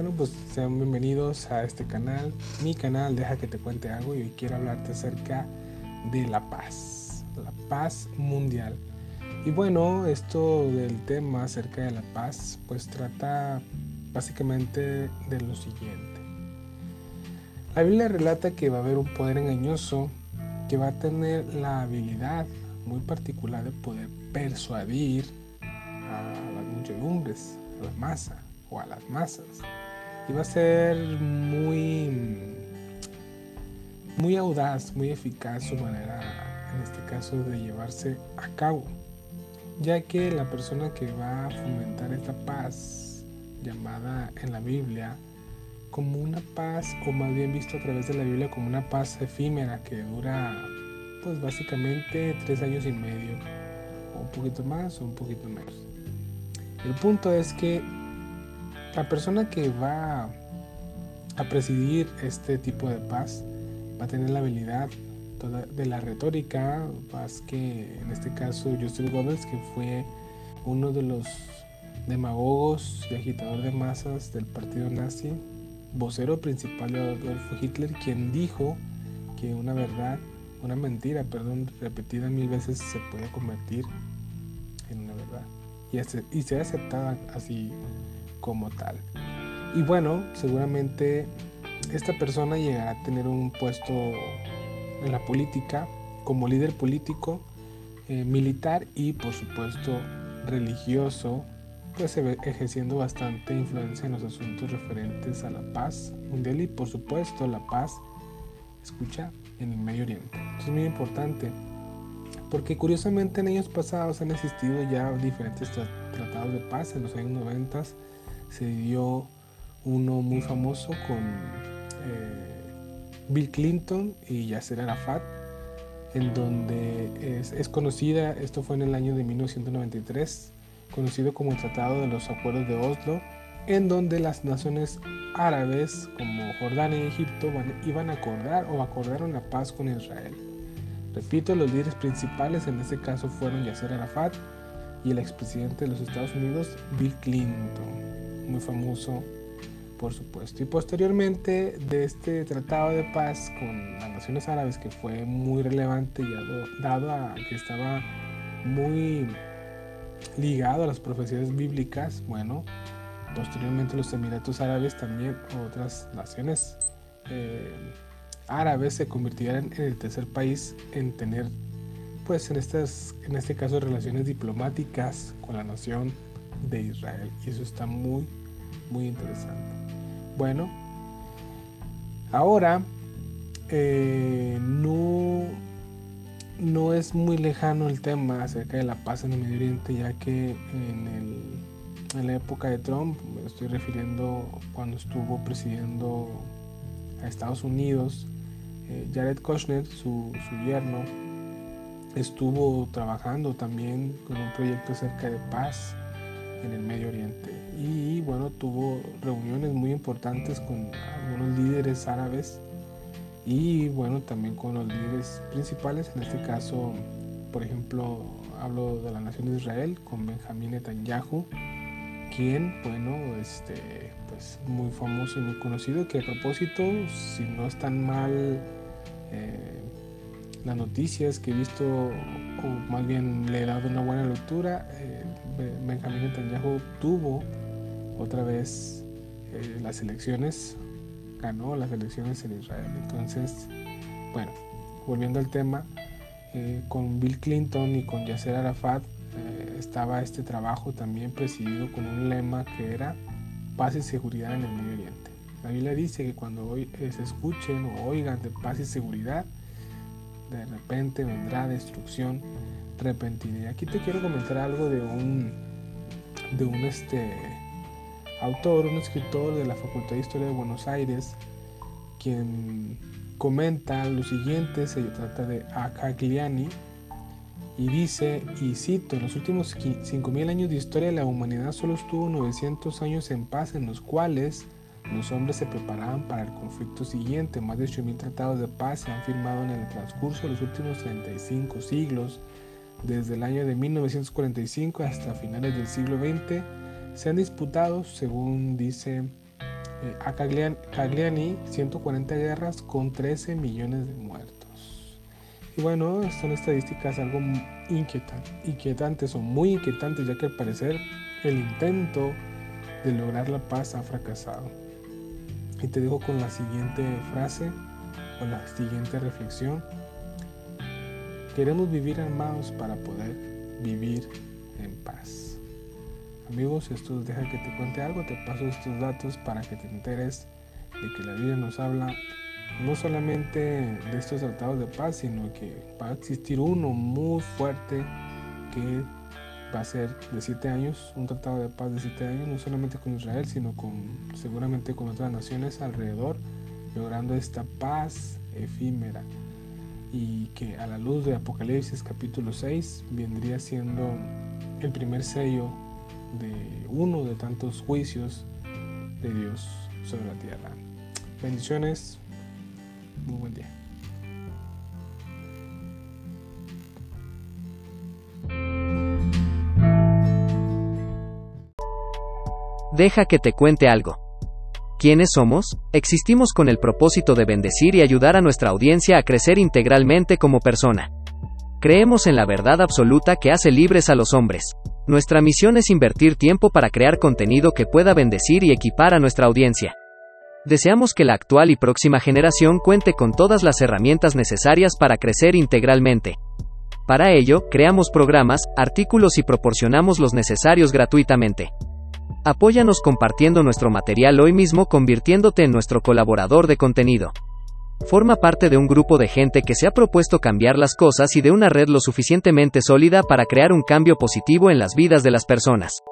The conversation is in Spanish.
Bueno, pues sean bienvenidos a este canal, mi canal Deja que te cuente algo y hoy quiero hablarte acerca de la paz, la paz mundial. Y bueno, esto del tema acerca de la paz, pues trata básicamente de lo siguiente. La Biblia relata que va a haber un poder engañoso que va a tener la habilidad muy particular de poder persuadir a las muchedumbres, a la masa o a las masas. Va a ser muy, muy audaz, muy eficaz su manera, en este caso, de llevarse a cabo. Ya que la persona que va a fomentar esta paz, llamada en la Biblia como una paz, o más bien visto a través de la Biblia como una paz efímera que dura, pues básicamente tres años y medio, o un poquito más o un poquito menos. El punto es que la persona que va a presidir este tipo de paz va a tener la habilidad de la retórica, más que en este caso Joseph Goebbels, que fue uno de los demagogos y agitador de masas del partido nazi, vocero principal de Adolfo Hitler, quien dijo que una verdad, una mentira, perdón, repetida mil veces se puede convertir en una verdad. Y, ser aceptada así como tal. Y bueno, seguramente esta persona llegará a tener un puesto en la política como líder político, eh, militar y por supuesto religioso, pues ejerciendo bastante influencia en los asuntos referentes a la paz mundial y por supuesto la paz, escucha, en el Medio Oriente. Es muy importante porque curiosamente en años pasados han existido ya diferentes tratados de paz en los años 90 se dio uno muy famoso con eh, Bill Clinton y Yasser Arafat, en donde es, conocida, esto fue en el año de 1993, conocido como el Tratado de los Acuerdos de Oslo, en donde las naciones árabes como Jordania y Egipto iban a acordar o acordaron la paz con Israel. Repito, los líderes principales en este caso fueron Yasser Arafat y el expresidente de los Estados Unidos, Bill Clinton muy famoso, por supuesto. Y posteriormente de este tratado de paz con las naciones árabes, que fue muy relevante, y dado a que estaba muy ligado a las profecías bíblicas, bueno, posteriormente los Emiratos Árabes también, otras naciones eh, árabes se convirtieron en el tercer país en tener, pues en, estas, en este caso, relaciones diplomáticas con la nación de Israel. Y eso está muy, muy interesante. Bueno, ahora eh, no, no es muy lejano el tema acerca de la paz en el Medio Oriente, ya que en, el, en la época de Trump, me estoy refiriendo cuando estuvo presidiendo a Estados Unidos, eh, Jared Kushner, su, su yerno, estuvo trabajando también con un proyecto acerca de paz en el Medio Oriente. Tuvo reuniones muy importantes con algunos líderes árabes y bueno, también con los líderes principales, en este caso, por ejemplo, hablo de la nación de Israel, con Benjamín Netanyahu, quien, bueno, este, pues muy famoso y muy conocido, que a propósito, si no están mal eh, las noticias que he visto, o más bien le he dado una buena lectura, eh, Benjamín Netanyahu tuvo otra vez eh, las elecciones, ganó las elecciones en Israel. Entonces, bueno, volviendo al tema, eh, con Bill Clinton y con Yasser Arafat eh, estaba este trabajo también presidido con un lema que era paz y seguridad en el Medio Oriente. La Biblia dice que cuando hoy, se escuchen o oigan de paz y seguridad, de repente vendrá destrucción repentina. Y aquí te quiero comentar algo de un, de un este, autor, un escritor de la Facultad de Historia de Buenos Aires, quien comenta lo siguiente, se trata de Acagliani, y dice, y cito, en los últimos 5.000 años de historia de la humanidad solo estuvo 900 años en paz en los cuales los hombres se preparaban para el conflicto siguiente. Más de 8.000 tratados de paz se han firmado en el transcurso de los últimos 35 siglos desde el año de 1945 hasta finales del siglo XX, se han disputado, según dice Eh, a Cagliani, 140 guerras con 13 millones de muertos. Y bueno, son estadísticas algo inquietantes, inquietantes o muy inquietantes, ya que al parecer el intento de lograr la paz ha fracasado. Y te dejo con la siguiente frase o la siguiente reflexión. Queremos vivir armados para poder vivir en paz. Amigos, esto deja que te cuente algo, te paso estos datos para que te enteres de que la Biblia nos habla no solamente de estos tratados de paz, sino que va a existir uno muy fuerte que va a ser de siete años, un tratado de paz de siete años, no solamente con Israel, sino con seguramente con otras naciones alrededor, logrando esta paz efímera. Y que a la luz de Apocalipsis capítulo 6 vendría siendo el primer sello de uno de tantos juicios de Dios sobre la tierra. Bendiciones, muy buen día. Deja que te cuente algo. ¿Quiénes somos? Existimos con el propósito de bendecir y ayudar a nuestra audiencia a crecer integralmente como persona. Creemos en la verdad absoluta que hace libres a los hombres. Nuestra misión es invertir tiempo para crear contenido que pueda bendecir y equipar a nuestra audiencia. Deseamos que la actual y próxima generación cuente con todas las herramientas necesarias para crecer integralmente. Para ello, creamos programas, artículos y proporcionamos los necesarios gratuitamente. Apóyanos compartiendo nuestro material hoy mismo convirtiéndote en nuestro colaborador de contenido. Forma parte de un grupo de gente que se ha propuesto cambiar las cosas y de una red lo suficientemente sólida para crear un cambio positivo en las vidas de las personas.